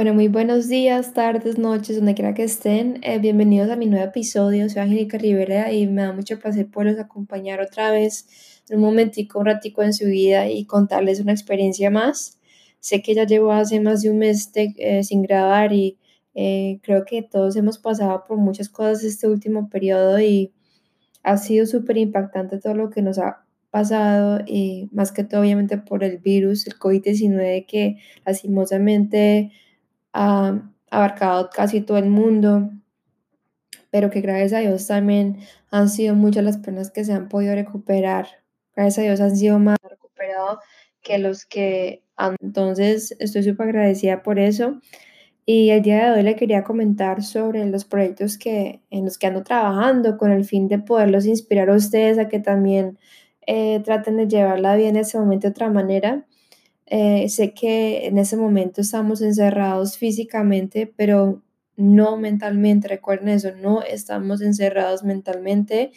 Bueno, muy buenos días, tardes, noches, donde quiera que estén. Eh, bienvenidos a mi nuevo episodio. Soy Angélica Rivera y me da mucho placer poderlos acompañar otra vez en un momentico, un ratico en su vida y contarles una experiencia más. Sé que ya llevo hace más de un mes eh, sin grabar y eh, creo que todos hemos pasado por muchas cosas este último periodo y ha sido súper impactante todo lo que nos ha pasado y más que todo obviamente por el virus, el COVID-19 que lastimosamente ha abarcado casi todo el mundo, pero que gracias a Dios también han sido muchas las personas que se han podido recuperar. Gracias a Dios han sido más recuperados que los que. Entonces estoy súper agradecida por eso. Y el día de hoy le quería comentar sobre los proyectos que, en los que ando trabajando con el fin de poderlos inspirar a ustedes a que también eh, traten de llevarla bien en ese momento de otra manera. Eh, sé que en ese momento estamos encerrados físicamente, pero no mentalmente. Recuerden eso, no estamos encerrados mentalmente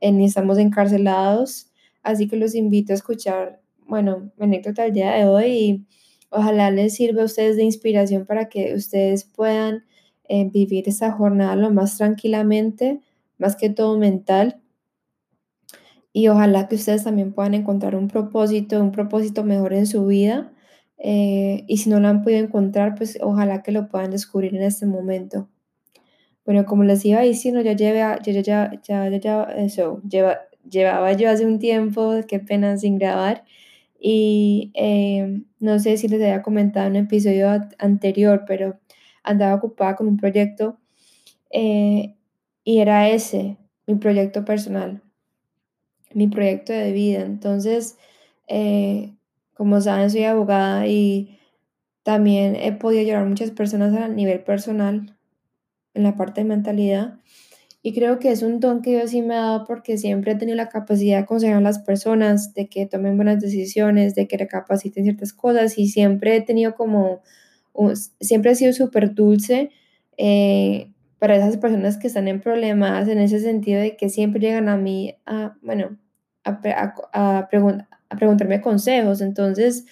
eh, ni estamos encarcelados. Así que los invito a escuchar, bueno, mi anécdota del día de hoy ojalá les sirva a ustedes de inspiración para que ustedes puedan eh, vivir esta jornada lo más tranquilamente, más que todo mental y ojalá que ustedes también puedan encontrar un propósito, un propósito mejor en su vida. Eh, y si no lo han podido encontrar, pues ojalá que lo puedan descubrir en este momento. Bueno, como les iba diciendo, ya lleva, ya, ya, ya, ya, eso, lleva, llevaba yo hace un tiempo, qué pena sin grabar. Y eh, no sé si les había comentado en un episodio anterior, pero andaba ocupada con un proyecto eh, y era ese, mi proyecto personal mi proyecto de vida. Entonces, eh, como saben, soy abogada y también he podido ayudar a muchas personas a nivel personal en la parte de mentalidad. Y creo que es un don que Dios sí me ha dado porque siempre he tenido la capacidad de aconsejar a las personas, de que tomen buenas decisiones, de que recapaciten ciertas cosas y siempre he tenido como, siempre he sido súper dulce eh, para esas personas que están en problemas en ese sentido de que siempre llegan a mí a, bueno, a, a, preguntarme consejos. Entonces,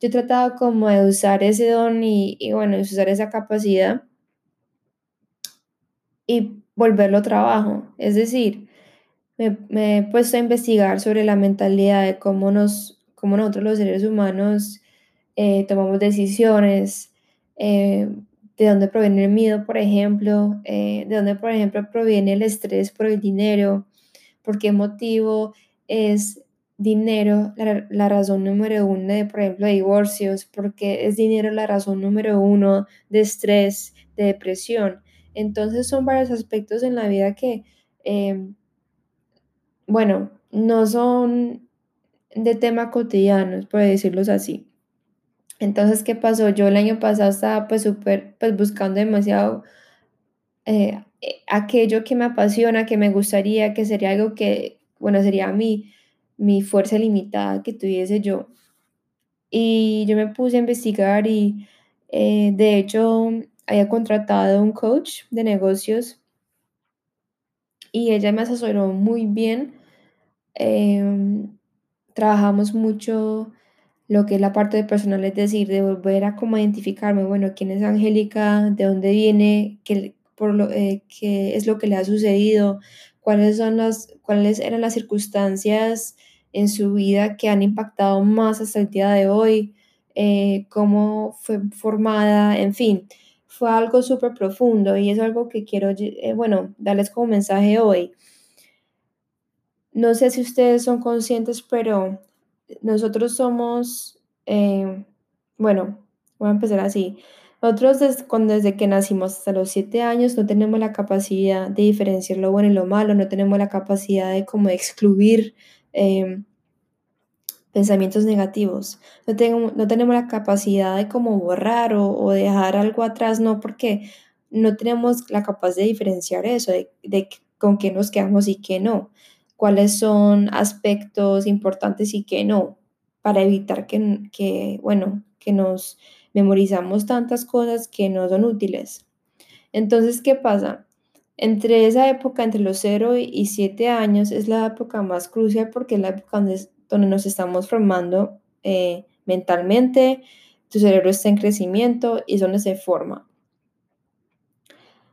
yo he tratado como de usar ese don y, y bueno, usar esa capacidad y volverlo trabajo. Es decir, me, he puesto a investigar sobre la mentalidad de cómo, nos, cómo nosotros los seres humanos eh, tomamos decisiones, eh, de dónde proviene el miedo, por ejemplo, eh, de dónde, por ejemplo, proviene el estrés por el dinero, por qué motivo es dinero la, razón número uno de, por ejemplo, divorcios, porque es dinero la razón número uno de estrés, de depresión. Entonces son varios aspectos en la vida que, em, bueno, no son de tema cotidiano, por decirlos así. Entonces, ¿qué pasó? Yo el año pasado estaba pues súper, pues buscando demasiado eh, aquello que me apasiona, que me gustaría, que sería algo que, bueno, sería mi, mi fuerza limitada que tuviese yo. Y yo me puse a investigar y eh, de hecho había contratado un coach de negocios y ella me asesoró muy bien. Em, trabajamos mucho lo que es la parte personal, es decir, de volver a como identificarme, bueno, quién es Angélica, de dónde viene, qué, por lo, eh, qué es lo que le ha sucedido, cuáles, son las, cuáles eran las circunstancias en su vida que han impactado más hasta el día de hoy, eh, cómo fue formada, en fin, fue algo súper profundo y es algo que quiero, eh, bueno, darles como mensaje hoy. No sé si ustedes son conscientes, pero nosotros somos, eh, bueno, voy a empezar así. Nosotros desde, cuando, desde que nacimos hasta los siete años no tenemos la capacidad de diferenciar lo bueno y lo malo, no tenemos la capacidad de como excluir em, pensamientos negativos, no, tengo, no tenemos la capacidad de como borrar o, dejar algo atrás, no, porque no tenemos la capacidad de diferenciar eso, de, de con qué nos quedamos y qué no cuáles son aspectos importantes y qué no, para evitar que, que, bueno, que nos memorizamos tantas cosas que no son útiles. Entonces, ¿qué pasa? Entre esa época, entre los 0 y 7 años, es la época más crucial porque es la época donde, nos estamos formando eh, mentalmente, tu cerebro está en crecimiento y es donde se forma.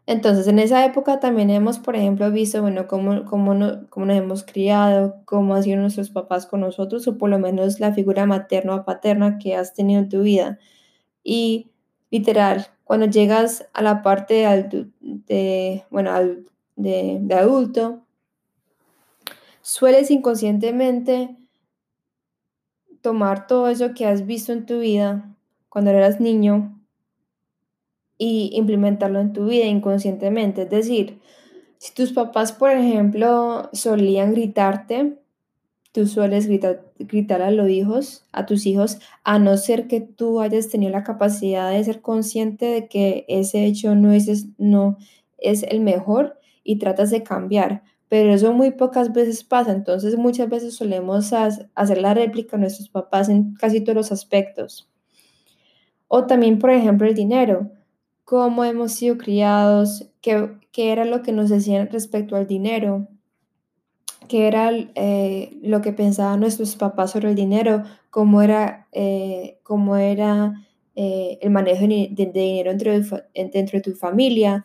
Entonces, en esa época también hemos, por ejemplo, visto, bueno, cómo, cómo, nos hemos criado, cómo han sido nuestros papás con nosotros, o por lo menos la figura materna o paterna que has tenido en tu vida. Y literal, cuando llegas a la parte de, de bueno, de, de adulto, sueles inconscientemente tomar todo eso que has visto en tu vida cuando eras niño y implementarlo en tu vida inconscientemente. Es decir, si tus papás, por ejemplo, solían gritarte, tú sueles gritar, gritar a los hijos, a tus hijos, a no ser que tú hayas tenido la capacidad de ser consciente de que ese hecho no es, no es el mejor y tratas de cambiar. Pero eso muy pocas veces pasa, entonces muchas veces solemos hacer la réplica a nuestros papás en casi todos los aspectos. O también, por ejemplo, el dinero cómo hemos sido criados, qué, qué era lo que nos decían respecto al dinero, qué era eh, lo que pensaban nuestros papás sobre el dinero, cómo era, eh, cómo era eh, el manejo de, dinero dentro de, dentro de tu familia.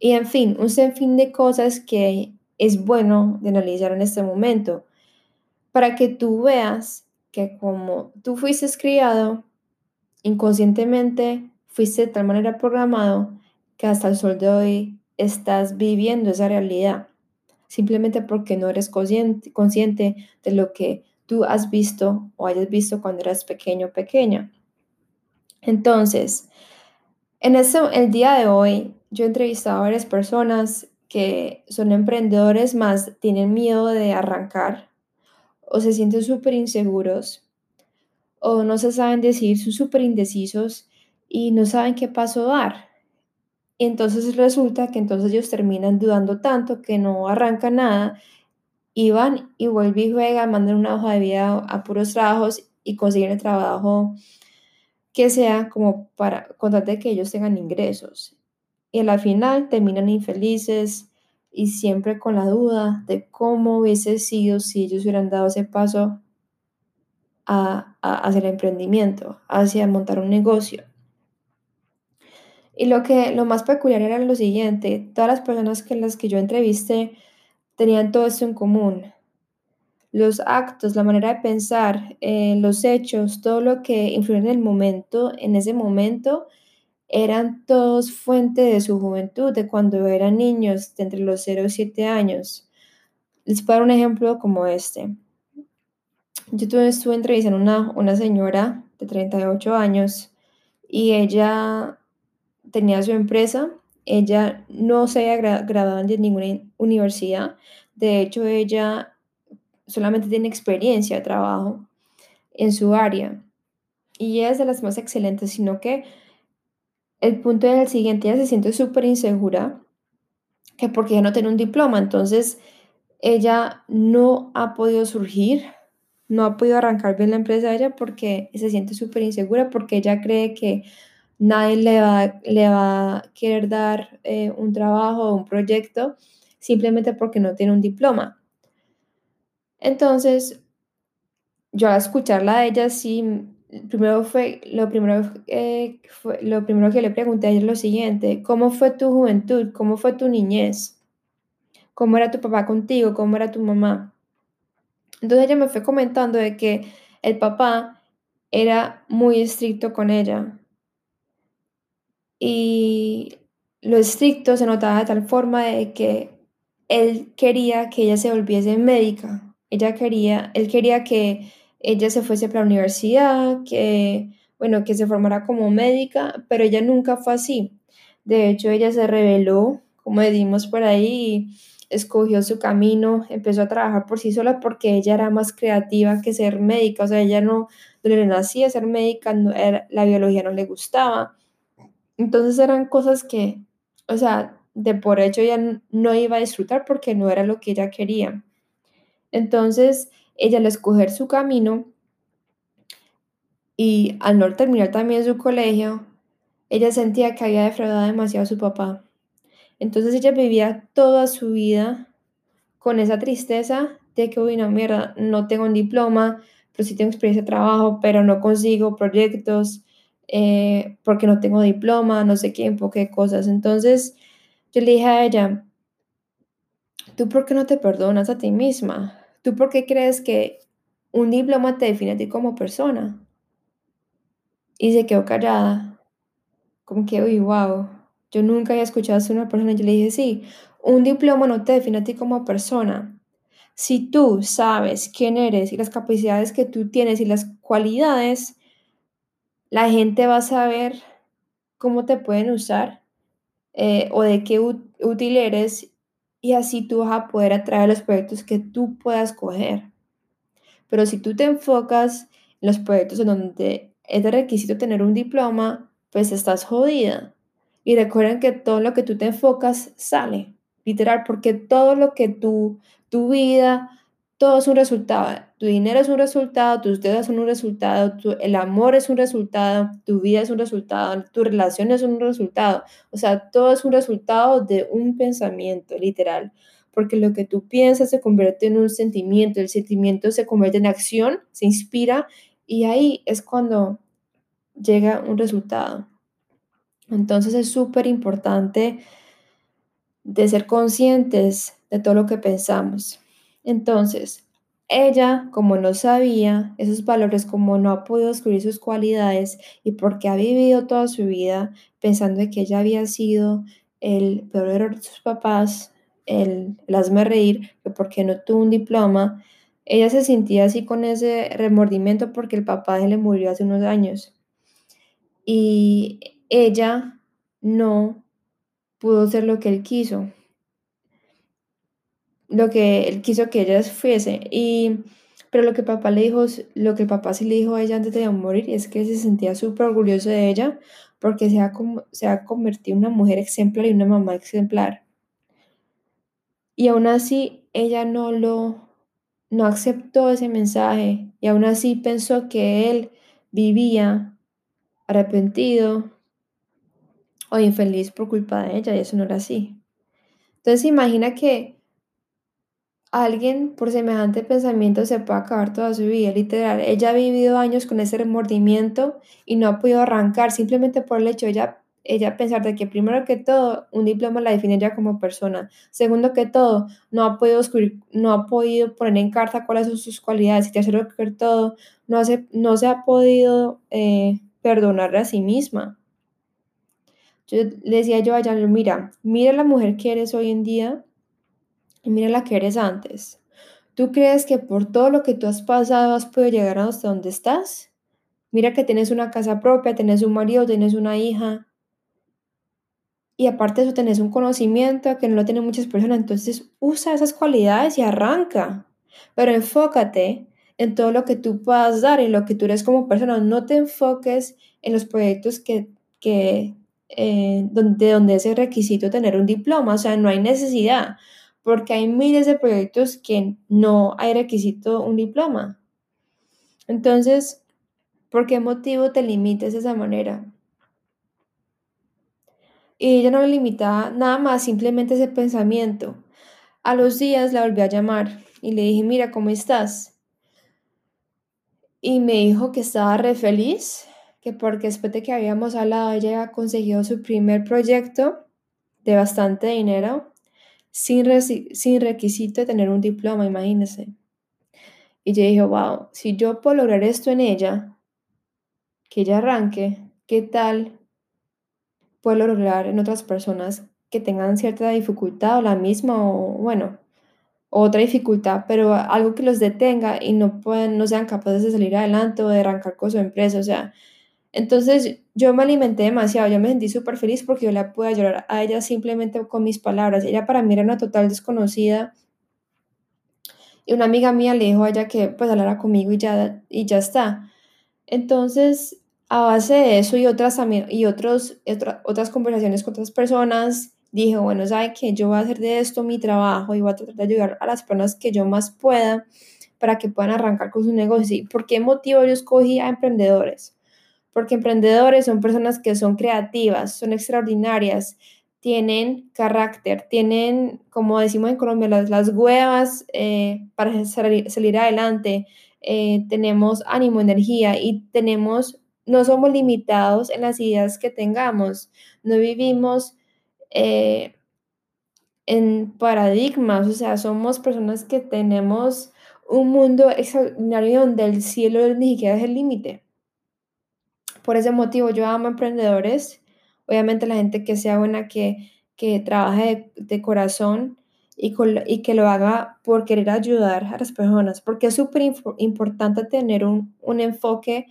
Y en fin, un sinfín de cosas que es bueno de analizar en este momento para que tú veas que como tú fuiste criado inconscientemente fuiste de tal manera programado que hasta el sol de hoy estás viviendo esa realidad, simplemente porque no eres consciente, de lo que tú has visto o hayas visto cuando eras pequeño o pequeña. Entonces, en eso, el día de hoy, yo he entrevistado a varias personas que son emprendedores, más tienen miedo de arrancar o se sienten súper inseguros o no se saben decir, son súper indecisos y no saben qué paso dar. Entonces resulta que entonces ellos terminan dudando tanto que no arrancan nada y van y vuelven y juegan, mandan una hoja de vida a puros trabajos y consiguen el trabajo que sea como para contar de que ellos tengan ingresos. Y a la final terminan infelices y siempre con la duda de cómo hubiese sido si ellos hubieran dado ese paso a, a hacer emprendimiento, hacia montar un negocio. Y lo que lo más peculiar era lo siguiente, todas las personas que las que yo entrevisté tenían todo esto en común. Los actos, la manera de pensar, eh, los hechos, todo lo que influye en el momento, en ese momento, eran todos fuente de su juventud, de cuando eran niños, de entre los 0 y 7 años. Les puedo dar un ejemplo como este. Yo estuve entrevistando a una, una señora de 38 años y ella tenía su empresa, ella no se había graduado de ninguna universidad, de hecho ella solamente tiene experiencia de trabajo en su área. Y es de las más excelentes, sino que el punto es el siguiente, ella se siente súper insegura, que porque ella no tiene un diploma, entonces ella no ha podido surgir, no ha podido arrancar bien la empresa de ella porque se siente súper insegura, porque ella cree que nadie le va, le va a querer dar eh, un trabajo o un proyecto simplemente porque no tiene un diploma. Entonces, yo al escucharla a ella, sí, primero fue, lo primero, eh, fue, lo primero que le pregunté a ella es lo siguiente, ¿cómo fue tu juventud? ¿Cómo fue tu niñez? ¿Cómo era tu papá contigo? ¿Cómo era tu mamá? Entonces ella me fue comentando de que el papá era muy estricto con ella, y lo estricto se notaba de tal forma de que él quería que ella se volviese médica. Ella quería, él quería que ella se fuese para la universidad, que, bueno, que se formara como médica, pero ella nunca fue así. De hecho, ella se reveló, como decimos por ahí, escogió su camino, empezó a trabajar por sí sola porque ella era más creativa que ser médica, o sea, ella no, no le nacía ser médica, no, era, la biología no le gustaba, entonces eran cosas que, o sea, de por hecho ella no iba a disfrutar porque no era lo que ella quería. Entonces, ella al escoger su camino y al no terminar también su colegio, ella sentía que había defraudado demasiado a su papá. Entonces ella vivía toda su vida con esa tristeza de que, uy, no, mierda, no tengo un diploma, pero sí tengo experiencia de trabajo, pero no consigo proyectos, eh, porque no tengo diploma, no sé qué, qué cosas. Entonces yo le dije a ella, ¿tú por qué no te perdonas a ti misma? ¿Tú por qué crees que un diploma te define a ti como persona? Y se quedó callada, como que, uy, wow, yo nunca había escuchado a una persona. Yo le dije, sí, un diploma no te define a ti como persona. Si tú sabes quién eres y las capacidades que tú tienes y las cualidades, la gente va a saber cómo te pueden usar eh, o de qué útil eres y así tú vas a poder atraer los proyectos que tú puedas coger. Pero si tú te enfocas en los proyectos en donde es de requisito tener un diploma, pues estás jodida. Y recuerden que todo lo que tú te enfocas sale, literal, porque todo lo que tú, tu vida, todo es un resultado. Tu dinero es un resultado, tus deudas son un resultado, el amor es un resultado, tu vida es un resultado, tu relación es un resultado. O sea, todo es un resultado de un pensamiento, literal. Porque lo que tú piensas se convierte en un sentimiento, el sentimiento se convierte en acción, se inspira y ahí es cuando llega un resultado. Entonces es súper importante de ser conscientes de todo lo que pensamos. Entonces, ella, como no sabía esos valores, como no ha podido descubrir sus cualidades y porque ha vivido toda su vida pensando que ella había sido el peor error de sus papás, el, el hazme reír, que porque no tuvo un diploma, ella se sentía así con ese remordimiento porque el papá le murió hace unos años. Y ella no pudo ser lo que él quiso lo que él quiso que ella fuese. Y, pero lo que papá le dijo, lo que papá sí le dijo a ella antes de morir es que se sentía súper orgulloso de ella porque se ha, se ha convertido en una mujer ejemplar y una mamá ejemplar. Y aún así ella no lo, no aceptó ese mensaje y aún así pensó que él vivía arrepentido o infeliz por culpa de ella y eso no era así. Entonces imagina que alguien por semejante pensamiento se puede acabar toda su vida, literal. Ella ha vivido años con ese remordimiento y no ha podido arrancar simplemente por el hecho de ella, ella pensar de que primero que todo un diploma la define ya como persona. Segundo que todo, no ha podido no ha podido poner en carta cuáles son sus cualidades. Y tercero que todo, no, hace, no se ha podido eh, perdonarle a sí misma. Yo le decía yo a ella, mira, mira la mujer que eres hoy en día y mira la que eres antes. ¿Tú crees que por todo lo que tú has pasado has podido llegar hasta donde estás? Mira que tienes una casa propia, tienes un marido, tienes una hija. Y aparte de eso, tenés un conocimiento que no lo tienen muchas personas. Entonces, usa esas cualidades y arranca. Pero enfócate en todo lo que tú puedas dar, en lo que tú eres como persona. No te enfoques en los proyectos que, que eh, donde, donde es el requisito tener un diploma. O sea, no hay necesidad porque hay miles de proyectos que no hay requisito un diploma. Entonces, ¿por qué motivo te limites de esa manera? Y ella no le limitaba nada más, simplemente ese pensamiento. A los días la volví a llamar y le dije, mira, ¿cómo estás? Y me dijo que estaba re feliz, que porque después de que habíamos hablado, ella había conseguido su primer proyecto de bastante dinero sin, requisito de tener un diploma, imagínese. Y yo dije, wow, si yo puedo lograr esto en ella, que ella arranque, ¿qué tal puedo lograr en otras personas que tengan cierta dificultad o la misma o bueno, otra dificultad, pero algo que los detenga y no puedan, no sean capaces de salir adelante o de arrancar con su empresa, o sea, entonces yo me alimenté demasiado, yo me sentí súper feliz porque yo la pude ayudar a ella simplemente con mis palabras. Ella para mí era una total desconocida. Y una amiga mía le dijo a ella que pues hablara conmigo y ya, y ya está. Entonces, a base de eso y otras, y otros, otras conversaciones con otras personas, dije, bueno, ¿sabe que Yo voy a hacer de esto mi trabajo y voy a tratar de ayudar a las personas que yo más pueda para que puedan arrancar con su negocio. ¿Y por qué motivo yo escogí a emprendedores? Porque emprendedores son personas que son creativas, son extraordinarias, tienen carácter, tienen, como decimos en Colombia, las, las huevas eh, para salir, adelante, eh, tenemos ánimo, energía y tenemos no somos limitados en las ideas que tengamos, no vivimos eh, en paradigmas, o sea, somos personas que tenemos un mundo extraordinario donde el cielo ni siquiera es el límite. Por ese motivo yo amo emprendedores, obviamente la gente que sea buena, que, que trabaje de, corazón y, que lo haga por querer ayudar a las personas, porque es súper importante tener un, un enfoque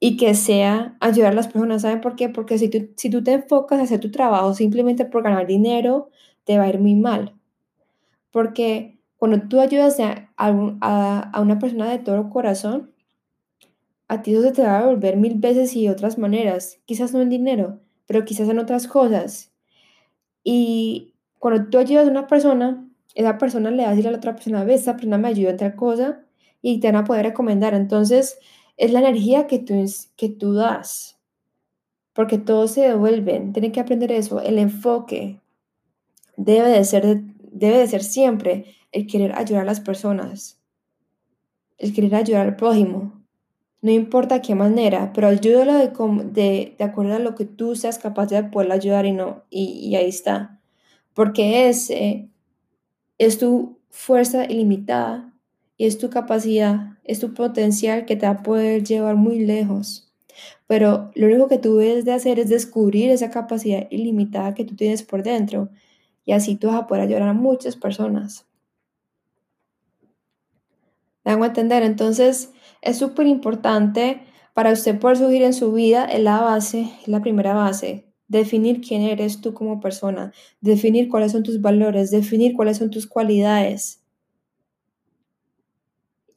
y que sea ayudar a las personas. ¿Saben por qué? Porque si tú, si tú te enfocas a hacer tu trabajo simplemente por ganar dinero, te va a ir muy mal. Porque cuando tú ayudas a, a, una persona de todo corazón, a ti eso se te va a devolver mil veces y de otras maneras. Quizás no en dinero, pero quizás en otras cosas. Y cuando tú ayudas a una persona, esa persona le va a decir a la otra persona, ve, esa persona me ayuda en tal cosa y te van a poder recomendar. Entonces, es la energía que tú, que tú das, porque todos se devuelven, tienen que aprender eso, el enfoque debe de ser, debe de ser siempre el querer ayudar a las personas, el querer ayudar al prójimo, no importa qué manera, pero ayúdalo de, de, de acuerdo a lo que tú seas capaz de poder ayudar y no, y, ahí está, porque ese es tu fuerza ilimitada y es tu capacidad, es tu potencial que te va a poder llevar muy lejos. Pero lo único que tú debes de hacer es descubrir esa capacidad ilimitada que tú tienes por dentro y así tú vas a poder ayudar a muchas personas. ¿Me hago entender? Entonces es súper importante para usted poder subir en su vida, es la base, es la primera base. Definir quién eres tú como persona, definir cuáles son tus valores, definir cuáles son tus cualidades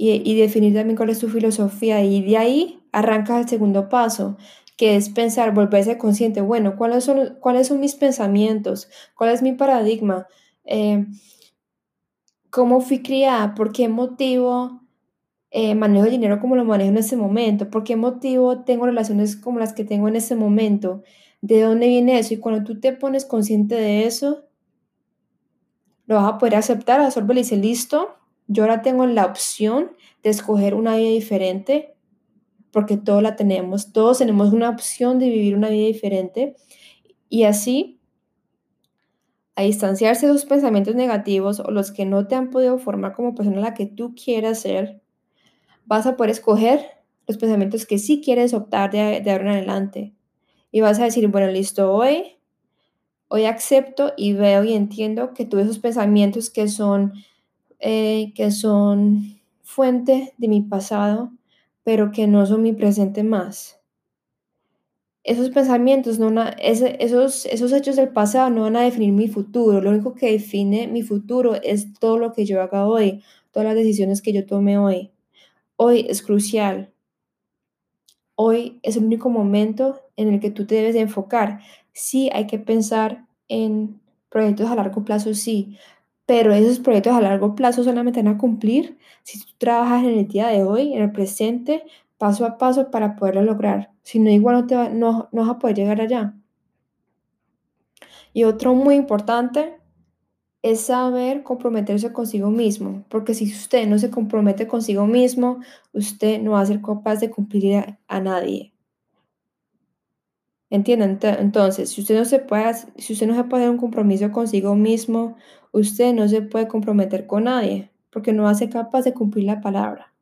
y, definir también cuál es tu filosofía. Y de ahí arranca el segundo paso, que es pensar, volverse consciente, bueno, ¿cuáles son, cuáles son mis pensamientos? ¿Cuál es mi paradigma? Eh, ¿Cómo fui criada? ¿Por qué motivo eh, manejo el dinero como lo manejo en ese momento? ¿Por qué motivo tengo relaciones como las que tengo en ese momento? ¿De dónde viene eso? Y cuando tú te pones consciente de eso, lo vas a poder aceptar, absorber y dice, listo, yo ahora tengo la opción de escoger una vida diferente, porque todos la tenemos, todos tenemos una opción de vivir una vida diferente y así a distanciarse de los pensamientos negativos o los que no te han podido formar como persona la que tú quieras ser, vas a poder escoger los pensamientos que sí quieres optar de, de ahora en adelante. Y vas a decir, bueno, listo, hoy, hoy acepto y veo y entiendo que tuve esos pensamientos que son eh, que son fuente de mi pasado, pero que no son mi presente más. Esos pensamientos, no esos, esos hechos del pasado no van a definir mi futuro. Lo único que define mi futuro es todo lo que yo haga hoy, todas las decisiones que yo tome hoy. Hoy es crucial. Hoy es el único momento en el que tú te debes de enfocar. Sí, hay que pensar en proyectos a largo plazo, sí, pero esos proyectos a largo plazo solamente van a cumplir si tú trabajas en el día de hoy, en el presente, paso a paso para poderlo lograr. Si no, igual no, te va, no, no vas a poder llegar allá. Y otro muy importante es saber comprometerse consigo mismo, porque si usted no se compromete consigo mismo, usted no va a ser capaz de cumplir a nadie. ¿Entienden? Entonces, si usted no se puede, si usted no se puede dar un compromiso consigo mismo, usted no se puede comprometer con nadie, porque no va a ser capaz de cumplir la palabra.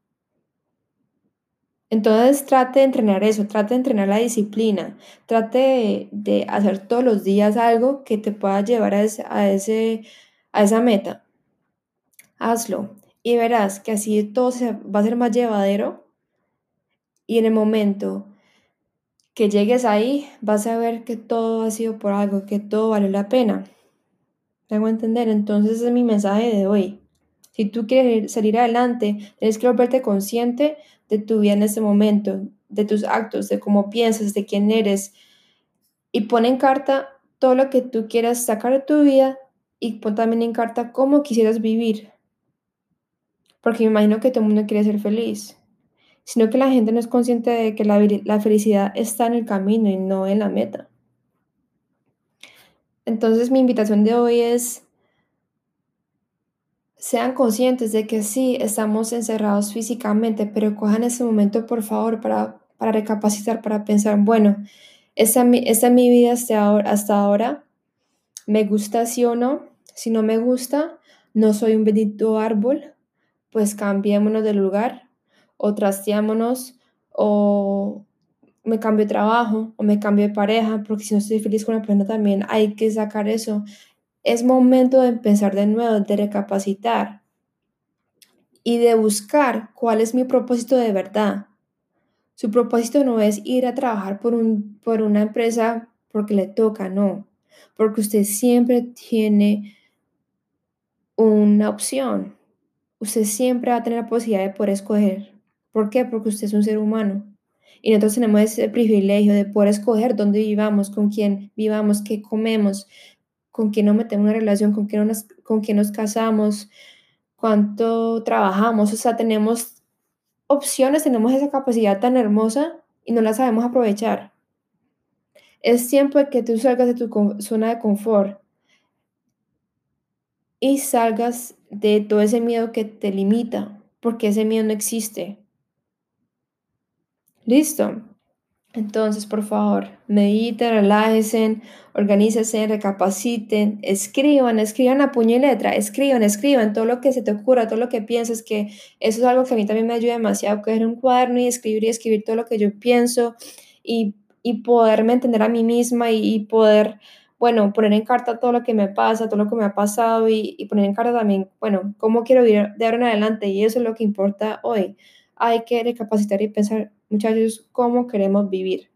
Entonces trate de entrenar eso, trate de entrenar la disciplina, trate de, hacer todos los días algo que te pueda llevar a, a, ese, a esa meta. Hazlo y verás que así todo se, va a ser más llevadero y en el momento que llegues ahí, vas a ver que todo ha sido por algo, que todo vale la pena. ¿Tengo a entender? Entonces es mi mensaje de hoy. Si tú quieres salir adelante, tienes que volverte consciente de tu vida en ese momento, de tus actos, de cómo piensas, de quién eres. Y pon en carta todo lo que tú quieras sacar de tu vida y pon también en carta cómo quisieras vivir. Porque me imagino que todo el mundo quiere ser feliz sino que la gente no es consciente de que la, felicidad está en el camino y no en la meta. Entonces mi invitación de hoy es, sean conscientes de que sí, estamos encerrados físicamente, pero cojan ese momento por favor para para recapacitar, para pensar, bueno, esta, esta es mi vida hasta ahora, hasta ahora, me gusta sí o no, si no me gusta, no soy un bendito árbol, pues cambiémonos de lugar o trasteámonos o me cambio de trabajo o me cambio de pareja, porque si no estoy feliz con la persona también hay que sacar eso. Es momento de empezar de nuevo, de recapacitar y de buscar cuál es mi propósito de verdad. Su propósito no es ir a trabajar por, un, por una empresa porque le toca, no, porque usted siempre tiene una opción. Usted siempre va a tener la posibilidad de poder escoger. ¿Por qué? Porque usted es un ser humano. Y nosotros tenemos ese privilegio de poder escoger dónde vivamos, con quién vivamos, qué comemos, con quién nos metemos en una relación, con quién nos, con quién nos casamos, cuánto trabajamos. O sea, tenemos opciones, tenemos esa capacidad tan hermosa y no la sabemos aprovechar. Es tiempo de que tú salgas de tu zona de confort y salgas de todo ese miedo que te limita, porque ese miedo no existe. Listo. Entonces, por favor, mediten, relájense, organícense, recapaciten, escriban, escriban a puño y letra, escriban, escriban todo lo que se te ocurra, todo lo que pienses, que eso es algo que a mí también me ayuda demasiado, coger un cuaderno y escribir y escribir todo lo que yo pienso y, y poderme entender a mí misma y poder bueno, poner en carta todo lo que me pasa, todo lo que me ha pasado y, poner en carta también, bueno, cómo quiero vivir de ahora en adelante y eso es lo que importa hoy. Hay que recapacitar y pensar, muchachos, cómo queremos vivir.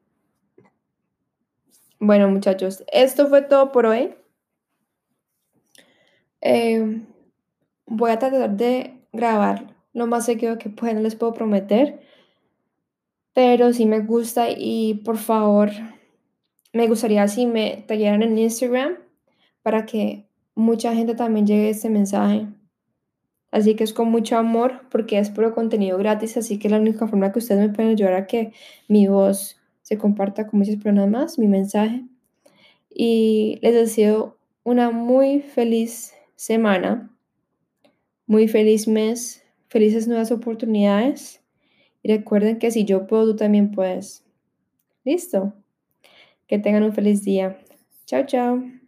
Bueno, muchachos, esto fue todo por hoy. Em, voy a tratar de grabar lo más seguido que pueda, no les puedo prometer, pero sí me gusta y por favor me gustaría si me tallaran en Instagram para que mucha gente también llegue a este mensaje. Así que es con mucho amor porque es puro contenido gratis, así que la única forma que ustedes me pueden ayudar a que mi voz se comparta con muchas personas más, mi mensaje. Y les deseo una muy feliz semana, muy feliz mes, felices nuevas oportunidades. Y recuerden que si yo puedo, tú también puedes. Listo. Que tengan un feliz día. Chao, chao.